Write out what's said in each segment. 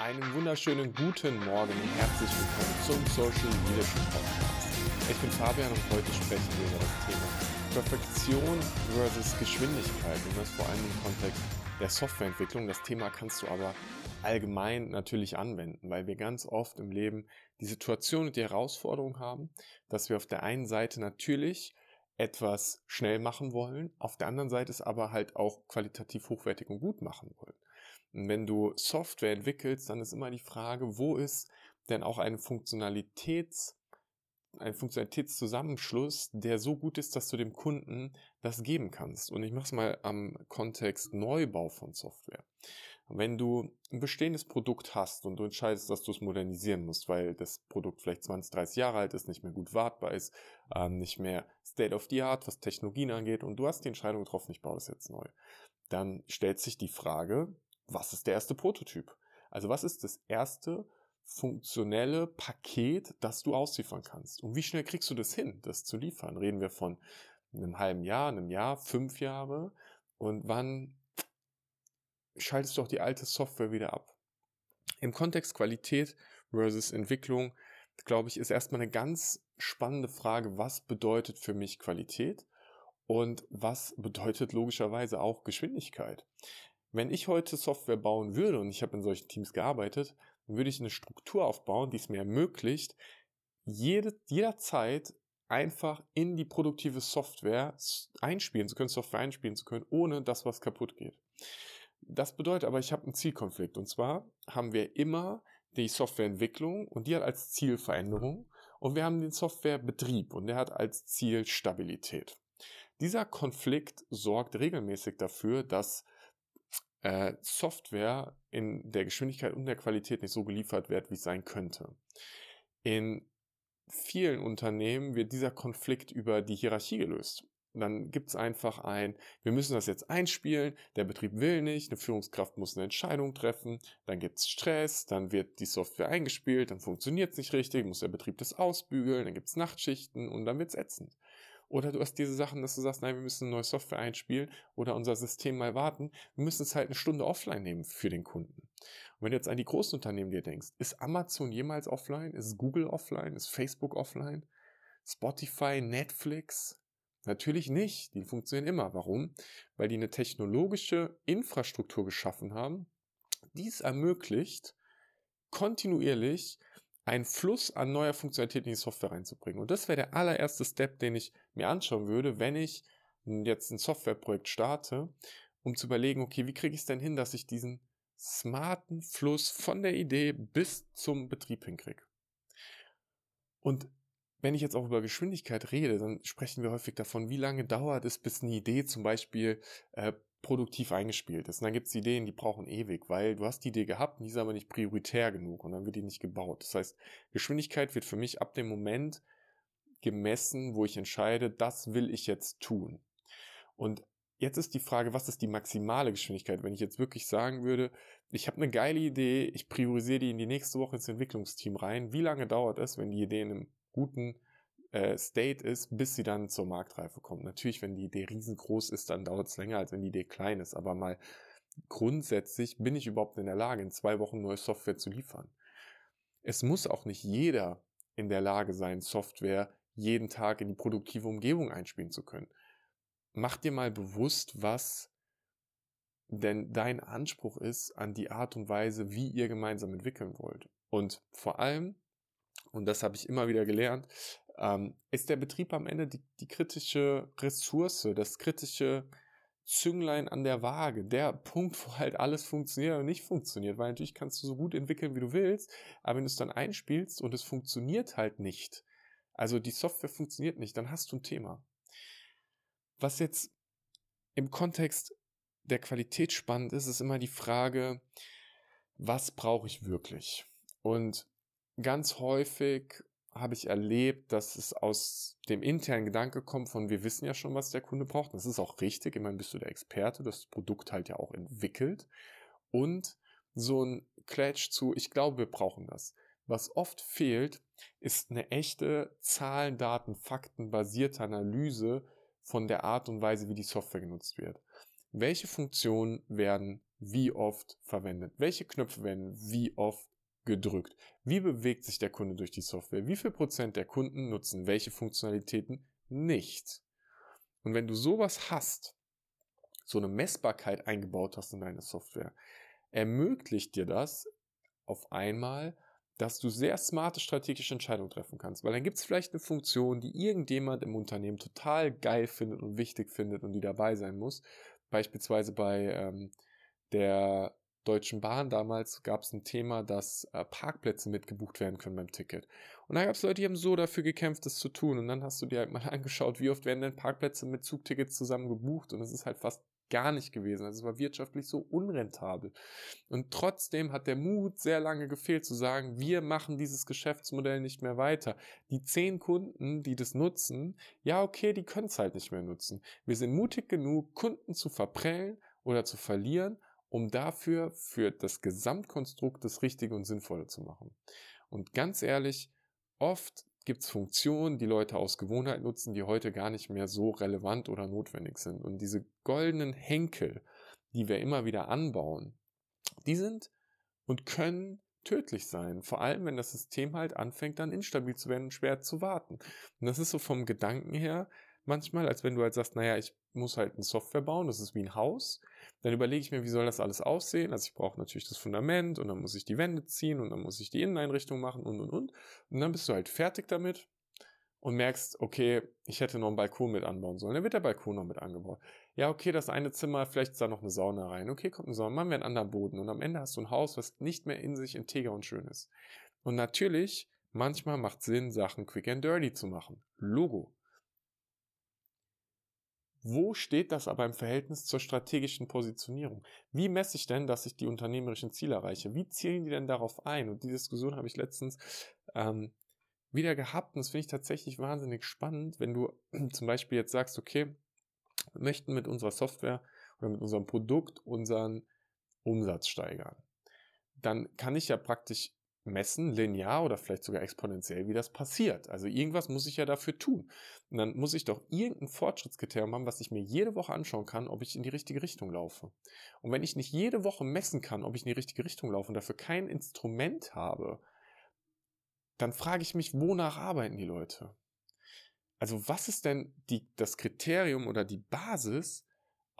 Einen wunderschönen guten Morgen und herzlich willkommen zum Social Leadership Podcast. Ich bin Fabian und heute sprechen wir über das Thema Perfektion versus Geschwindigkeit und das vor allem im Kontext der Softwareentwicklung. Das Thema kannst du aber allgemein natürlich anwenden, weil wir ganz oft im Leben die Situation und die Herausforderung haben, dass wir auf der einen Seite natürlich etwas schnell machen wollen, auf der anderen Seite es aber halt auch qualitativ hochwertig und gut machen wollen. Und wenn du Software entwickelst, dann ist immer die Frage, wo ist denn auch eine Funktionalitäts ein Funktionalitätszusammenschluss, der so gut ist, dass du dem Kunden das geben kannst. Und ich mache es mal am Kontext Neubau von Software. Wenn du ein bestehendes Produkt hast und du entscheidest, dass du es modernisieren musst, weil das Produkt vielleicht 20, 30 Jahre alt ist, nicht mehr gut wartbar ist, ähm, nicht mehr State of the Art, was Technologien angeht, und du hast die Entscheidung getroffen, ich baue das jetzt neu, dann stellt sich die Frage, was ist der erste Prototyp? Also was ist das erste funktionelle Paket, das du ausliefern kannst? Und wie schnell kriegst du das hin, das zu liefern? Reden wir von einem halben Jahr, einem Jahr, fünf Jahre? Und wann schaltest du auch die alte Software wieder ab? Im Kontext Qualität versus Entwicklung, glaube ich, ist erstmal eine ganz spannende Frage, was bedeutet für mich Qualität und was bedeutet logischerweise auch Geschwindigkeit? Wenn ich heute Software bauen würde, und ich habe in solchen Teams gearbeitet, dann würde ich eine Struktur aufbauen, die es mir ermöglicht, jede, jederzeit einfach in die produktive Software einspielen zu können, Software einspielen zu können, ohne dass was kaputt geht. Das bedeutet aber, ich habe einen Zielkonflikt. Und zwar haben wir immer die Softwareentwicklung und die hat als Ziel Veränderung und wir haben den Softwarebetrieb und der hat als Ziel Stabilität. Dieser Konflikt sorgt regelmäßig dafür, dass äh, Software in der Geschwindigkeit und der Qualität nicht so geliefert wird, wie es sein könnte. In vielen Unternehmen wird dieser Konflikt über die Hierarchie gelöst. Dann gibt es einfach ein, wir müssen das jetzt einspielen, der Betrieb will nicht, eine Führungskraft muss eine Entscheidung treffen, dann gibt es Stress, dann wird die Software eingespielt, dann funktioniert es nicht richtig, muss der Betrieb das ausbügeln, dann gibt es Nachtschichten und dann wird es ätzend. Oder du hast diese Sachen, dass du sagst, nein, wir müssen eine neue Software einspielen oder unser System mal warten. Wir müssen es halt eine Stunde offline nehmen für den Kunden. Und wenn du jetzt an die großen Unternehmen dir denkst, ist Amazon jemals offline? Ist Google offline? Ist Facebook offline? Spotify, Netflix? Natürlich nicht. Die funktionieren immer. Warum? Weil die eine technologische Infrastruktur geschaffen haben, die es ermöglicht, kontinuierlich einen Fluss an neuer Funktionalität in die Software reinzubringen. Und das wäre der allererste Step, den ich mir anschauen würde, wenn ich jetzt ein Softwareprojekt starte, um zu überlegen, okay, wie kriege ich es denn hin, dass ich diesen smarten Fluss von der Idee bis zum Betrieb hinkriege. Und wenn ich jetzt auch über Geschwindigkeit rede, dann sprechen wir häufig davon, wie lange dauert es, bis eine Idee zum Beispiel äh, produktiv eingespielt ist. Und dann gibt es Ideen, die brauchen ewig, weil du hast die Idee gehabt, die ist aber nicht prioritär genug und dann wird die nicht gebaut. Das heißt, Geschwindigkeit wird für mich ab dem Moment gemessen, wo ich entscheide, das will ich jetzt tun. Und jetzt ist die Frage, was ist die maximale Geschwindigkeit? Wenn ich jetzt wirklich sagen würde, ich habe eine geile Idee, ich priorisiere die in die nächste Woche ins Entwicklungsteam rein. Wie lange dauert es, wenn die Idee in einem guten äh, State ist, bis sie dann zur Marktreife kommt. Natürlich, wenn die Idee riesengroß ist, dann dauert es länger, als wenn die Idee klein ist. Aber mal grundsätzlich bin ich überhaupt in der Lage, in zwei Wochen neue Software zu liefern. Es muss auch nicht jeder in der Lage sein, Software jeden Tag in die produktive Umgebung einspielen zu können. Mach dir mal bewusst, was denn dein Anspruch ist an die Art und Weise, wie ihr gemeinsam entwickeln wollt. Und vor allem, und das habe ich immer wieder gelernt, ähm, ist der Betrieb am Ende die, die kritische Ressource, das kritische Zünglein an der Waage, der Punkt, wo halt alles funktioniert und nicht funktioniert, weil natürlich kannst du so gut entwickeln, wie du willst, aber wenn du es dann einspielst und es funktioniert halt nicht, also die Software funktioniert nicht, dann hast du ein Thema. Was jetzt im Kontext der Qualität spannend ist, ist immer die Frage, was brauche ich wirklich? Und ganz häufig habe ich erlebt, dass es aus dem internen Gedanke kommt von, wir wissen ja schon, was der Kunde braucht. Das ist auch richtig. Immerhin bist du der Experte, das Produkt halt ja auch entwickelt. Und so ein Clatch zu, ich glaube, wir brauchen das. Was oft fehlt, ist eine echte Zahlen, Daten, Fakten basierte Analyse von der Art und Weise, wie die Software genutzt wird. welche Funktionen werden wie oft verwendet, welche Knöpfe werden wie oft gedrückt, wie bewegt sich der Kunde durch die Software, wie viel Prozent der Kunden nutzen welche Funktionalitäten nicht. Und wenn du sowas hast, so eine Messbarkeit eingebaut hast in deine Software, ermöglicht dir das auf einmal, dass du sehr smarte strategische Entscheidungen treffen kannst. Weil dann gibt es vielleicht eine Funktion, die irgendjemand im Unternehmen total geil findet und wichtig findet und die dabei sein muss. Beispielsweise bei ähm, der Deutschen Bahn damals gab es ein Thema, dass äh, Parkplätze mitgebucht werden können beim Ticket. Und da gab es Leute, die haben so dafür gekämpft, das zu tun. Und dann hast du dir halt mal angeschaut, wie oft werden denn Parkplätze mit Zugtickets zusammen gebucht. Und es ist halt fast gar nicht gewesen. Also es war wirtschaftlich so unrentabel. Und trotzdem hat der Mut sehr lange gefehlt zu sagen, wir machen dieses Geschäftsmodell nicht mehr weiter. Die zehn Kunden, die das nutzen, ja okay, die können es halt nicht mehr nutzen. Wir sind mutig genug, Kunden zu verprellen oder zu verlieren um dafür für das Gesamtkonstrukt das Richtige und Sinnvolle zu machen. Und ganz ehrlich, oft gibt es Funktionen, die Leute aus Gewohnheit nutzen, die heute gar nicht mehr so relevant oder notwendig sind. Und diese goldenen Henkel, die wir immer wieder anbauen, die sind und können tödlich sein. Vor allem, wenn das System halt anfängt, dann instabil zu werden und schwer zu warten. Und das ist so vom Gedanken her manchmal, als wenn du halt sagst, naja, ich muss halt eine Software bauen, das ist wie ein Haus. Dann überlege ich mir, wie soll das alles aussehen? Also ich brauche natürlich das Fundament und dann muss ich die Wände ziehen und dann muss ich die Inneneinrichtung machen und und und. Und dann bist du halt fertig damit und merkst, okay, ich hätte noch einen Balkon mit anbauen sollen. Dann wird der Balkon noch mit angebaut. Ja, okay, das eine Zimmer, vielleicht ist da noch eine Sauna rein. Okay, kommt eine Sauna, machen wir einen anderen Boden. Und am Ende hast du ein Haus, was nicht mehr in sich integer und schön ist. Und natürlich, manchmal macht Sinn, Sachen quick and dirty zu machen. Logo. Wo steht das aber im Verhältnis zur strategischen Positionierung? Wie messe ich denn, dass ich die unternehmerischen Ziele erreiche? Wie zielen die denn darauf ein? Und die Diskussion habe ich letztens ähm, wieder gehabt und das finde ich tatsächlich wahnsinnig spannend, wenn du zum Beispiel jetzt sagst, okay, wir möchten mit unserer Software oder mit unserem Produkt unseren Umsatz steigern. Dann kann ich ja praktisch messen, linear oder vielleicht sogar exponentiell, wie das passiert. Also irgendwas muss ich ja dafür tun. Und dann muss ich doch irgendein Fortschrittskriterium haben, was ich mir jede Woche anschauen kann, ob ich in die richtige Richtung laufe. Und wenn ich nicht jede Woche messen kann, ob ich in die richtige Richtung laufe und dafür kein Instrument habe, dann frage ich mich, wonach arbeiten die Leute? Also was ist denn die, das Kriterium oder die Basis,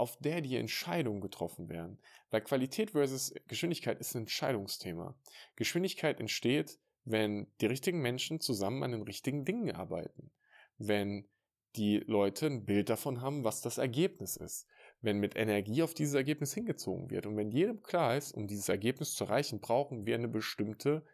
auf der die Entscheidungen getroffen werden. Weil Qualität versus Geschwindigkeit ist ein Entscheidungsthema. Geschwindigkeit entsteht, wenn die richtigen Menschen zusammen an den richtigen Dingen arbeiten. Wenn die Leute ein Bild davon haben, was das Ergebnis ist. Wenn mit Energie auf dieses Ergebnis hingezogen wird. Und wenn jedem klar ist, um dieses Ergebnis zu erreichen, brauchen wir eine bestimmte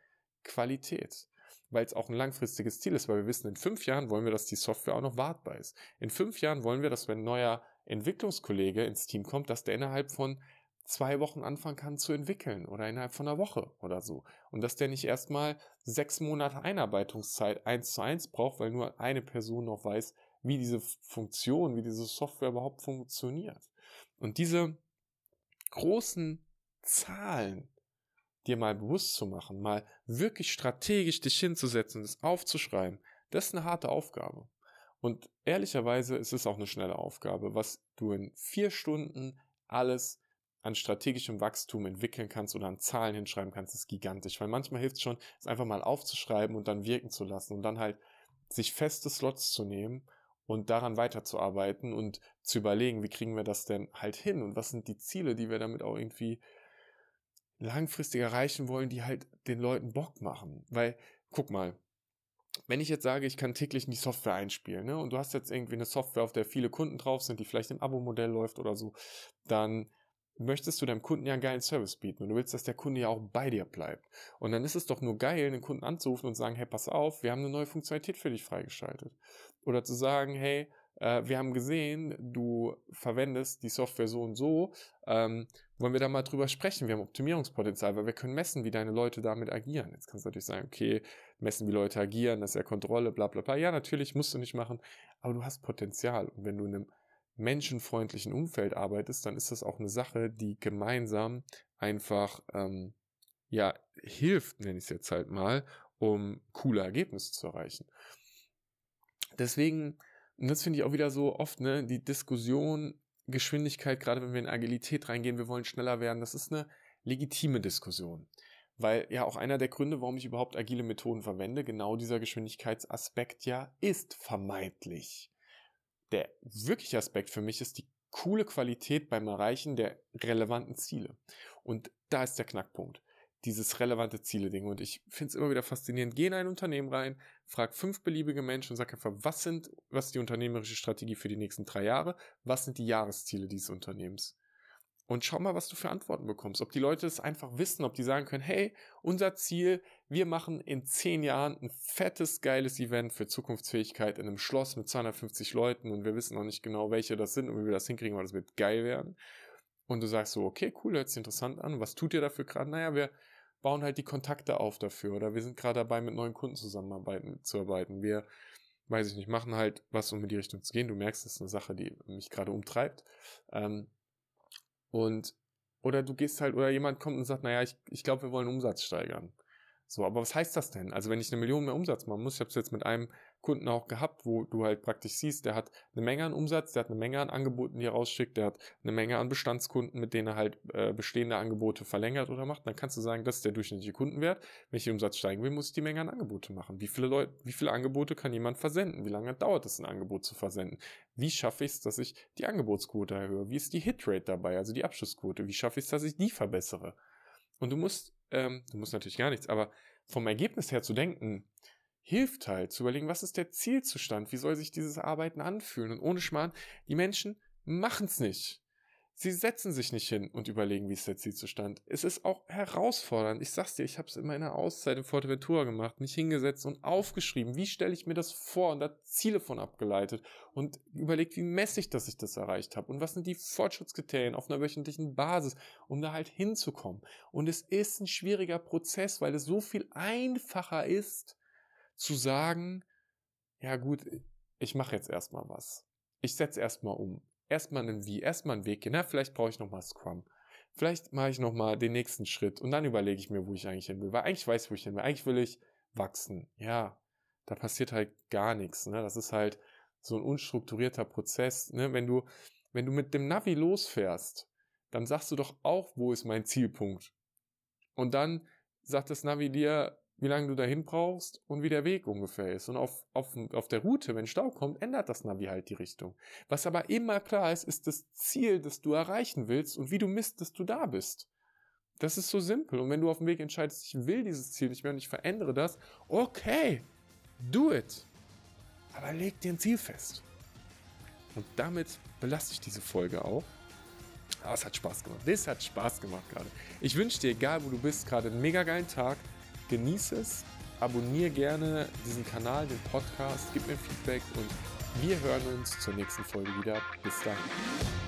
Qualität weil es auch ein langfristiges Ziel ist, weil wir wissen, in fünf Jahren wollen wir, dass die Software auch noch wartbar ist. In fünf Jahren wollen wir, dass wenn ein neuer Entwicklungskollege ins Team kommt, dass der innerhalb von zwei Wochen anfangen kann zu entwickeln oder innerhalb von einer Woche oder so. Und dass der nicht erstmal sechs Monate Einarbeitungszeit eins zu eins braucht, weil nur eine Person noch weiß, wie diese Funktion, wie diese Software überhaupt funktioniert. Und diese großen Zahlen dir mal bewusst zu machen, mal wirklich strategisch dich hinzusetzen und es aufzuschreiben, das ist eine harte Aufgabe. Und ehrlicherweise ist es auch eine schnelle Aufgabe. Was du in vier Stunden alles an strategischem Wachstum entwickeln kannst oder an Zahlen hinschreiben kannst, ist gigantisch. Weil manchmal hilft es schon, es einfach mal aufzuschreiben und dann wirken zu lassen und dann halt sich feste Slots zu nehmen und daran weiterzuarbeiten und zu überlegen, wie kriegen wir das denn halt hin und was sind die Ziele, die wir damit auch irgendwie langfristig erreichen wollen, die halt den Leuten Bock machen. Weil, guck mal, wenn ich jetzt sage, ich kann täglich in die Software einspielen, ne, und du hast jetzt irgendwie eine Software, auf der viele Kunden drauf sind, die vielleicht im Abo-Modell läuft oder so, dann möchtest du deinem Kunden ja einen geilen Service bieten und du willst, dass der Kunde ja auch bei dir bleibt. Und dann ist es doch nur geil, den Kunden anzurufen und sagen, hey, pass auf, wir haben eine neue Funktionalität für dich freigeschaltet. Oder zu sagen, hey, wir haben gesehen, du verwendest die Software so und so, ähm, wollen wir da mal drüber sprechen? Wir haben Optimierungspotenzial, weil wir können messen, wie deine Leute damit agieren. Jetzt kannst du natürlich sagen, okay, messen, wie Leute agieren, das ist ja Kontrolle, bla bla bla. Ja, natürlich musst du nicht machen, aber du hast Potenzial. Und wenn du in einem menschenfreundlichen Umfeld arbeitest, dann ist das auch eine Sache, die gemeinsam einfach ähm, ja hilft, nenne ich es jetzt halt mal, um coole Ergebnisse zu erreichen. Deswegen und das finde ich auch wieder so oft, ne, die Diskussion Geschwindigkeit, gerade wenn wir in Agilität reingehen, wir wollen schneller werden, das ist eine legitime Diskussion. Weil ja auch einer der Gründe, warum ich überhaupt agile Methoden verwende, genau dieser Geschwindigkeitsaspekt ja ist vermeintlich. Der wirkliche Aspekt für mich ist die coole Qualität beim Erreichen der relevanten Ziele. Und da ist der Knackpunkt. Dieses relevante Ziele-Ding. Und ich finde es immer wieder faszinierend. Geh in ein Unternehmen rein, frag fünf beliebige Menschen und sag einfach, was sind, was ist die unternehmerische Strategie für die nächsten drei Jahre? Was sind die Jahresziele dieses Unternehmens? Und schau mal, was du für Antworten bekommst. Ob die Leute es einfach wissen, ob die sagen können, hey, unser Ziel, wir machen in zehn Jahren ein fettes, geiles Event für Zukunftsfähigkeit in einem Schloss mit 250 Leuten und wir wissen noch nicht genau, welche das sind und wie wir das hinkriegen, weil das wird geil werden. Und du sagst so, okay, cool, hört sich interessant an. Was tut ihr dafür gerade? Naja, wir bauen halt die Kontakte auf dafür oder wir sind gerade dabei, mit neuen Kunden zusammenarbeiten, zu arbeiten. Wir, weiß ich nicht, machen halt was, um in die Richtung zu gehen. Du merkst, das ist eine Sache, die mich gerade umtreibt. Ähm, und, oder du gehst halt, oder jemand kommt und sagt, naja, ich, ich glaube, wir wollen Umsatz steigern. So, aber was heißt das denn? Also wenn ich eine Million mehr Umsatz machen muss, ich habe es jetzt mit einem Kunden auch gehabt, wo du halt praktisch siehst, der hat eine Menge an Umsatz, der hat eine Menge an Angeboten, die er rausschickt, der hat eine Menge an Bestandskunden, mit denen er halt äh, bestehende Angebote verlängert oder macht, dann kannst du sagen, das ist der durchschnittliche Kundenwert. Wenn ich den Umsatz steigen will, muss ich die Menge an Angebote machen. Wie viele Leute, wie viele Angebote kann jemand versenden? Wie lange dauert es, ein Angebot zu versenden? Wie schaffe ich es, dass ich die Angebotsquote erhöhe? Wie ist die Hitrate dabei, also die Abschlussquote? Wie schaffe ich es, dass ich die verbessere? Und du musst, ähm, du musst natürlich gar nichts, aber vom Ergebnis her zu denken, hilft halt zu überlegen, was ist der Zielzustand, wie soll sich dieses Arbeiten anfühlen. Und ohne Schmarrn, die Menschen machen es nicht. Sie setzen sich nicht hin und überlegen, wie ist der Zielzustand. Es ist auch herausfordernd. Ich sag's dir, ich habe es in der Auszeit in Forteventura gemacht, mich hingesetzt und aufgeschrieben, wie stelle ich mir das vor und da Ziele von abgeleitet und überlegt, wie ich, dass ich das erreicht habe und was sind die Fortschrittskriterien auf einer wöchentlichen Basis, um da halt hinzukommen. Und es ist ein schwieriger Prozess, weil es so viel einfacher ist, zu sagen, ja gut, ich mache jetzt erstmal was. Ich setze erstmal um erstmal ein Wie, erstmal einen Weg gehen. Na, vielleicht brauche ich nochmal Scrum. Vielleicht mache ich nochmal den nächsten Schritt und dann überlege ich mir, wo ich eigentlich hin will. Weil eigentlich weiß ich, wo ich hin will. Eigentlich will ich wachsen. Ja, da passiert halt gar nichts. Ne? Das ist halt so ein unstrukturierter Prozess. Ne? Wenn du, wenn du mit dem Navi losfährst, dann sagst du doch auch, wo ist mein Zielpunkt. Und dann sagt das Navi dir, wie lange du dahin brauchst und wie der Weg ungefähr ist. Und auf, auf, auf der Route, wenn Stau kommt, ändert das Navi halt die Richtung. Was aber immer klar ist, ist das Ziel, das du erreichen willst und wie du misst, dass du da bist. Das ist so simpel. Und wenn du auf dem Weg entscheidest, ich will dieses Ziel nicht mehr und ich verändere das, okay, do it. Aber leg dir ein Ziel fest. Und damit belasse ich diese Folge auch. Aber es hat Spaß gemacht. Das hat Spaß gemacht gerade. Ich wünsche dir, egal wo du bist, gerade einen mega geilen Tag. Genieße es, abonniere gerne diesen Kanal, den Podcast, gib mir Feedback und wir hören uns zur nächsten Folge wieder. Bis dann.